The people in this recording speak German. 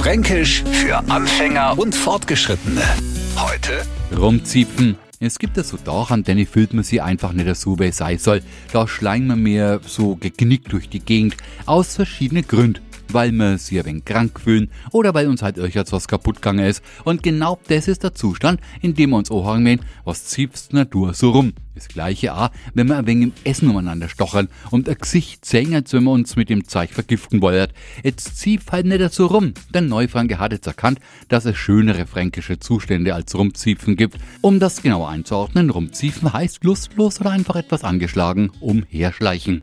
Fränkisch für Anfänger und Fortgeschrittene. Heute Rumziepen. Es gibt ja so Dachen, denen fühlt man sie einfach nicht so, wie es sein soll. Da schleimen wir mir so geknickt durch die Gegend, aus verschiedenen Gründen weil wir sie ein wenig krank fühlen oder weil uns halt irgendwas was kaputt gegangen ist. Und genau das ist der Zustand, in dem wir uns anhören wollen, was ziehst Natur so rum. Das gleiche auch, wenn wir ein wenig im Essen umeinander stochern und ein Gesicht sehen, als wenn wir uns mit dem Zeug vergiften wollen. Jetzt zieht halt nicht so rum. Der Neufranke hat jetzt erkannt, dass es schönere fränkische Zustände als Rumziefen gibt. Um das genauer einzuordnen, Rumziefen heißt lustlos oder einfach etwas angeschlagen, umherschleichen.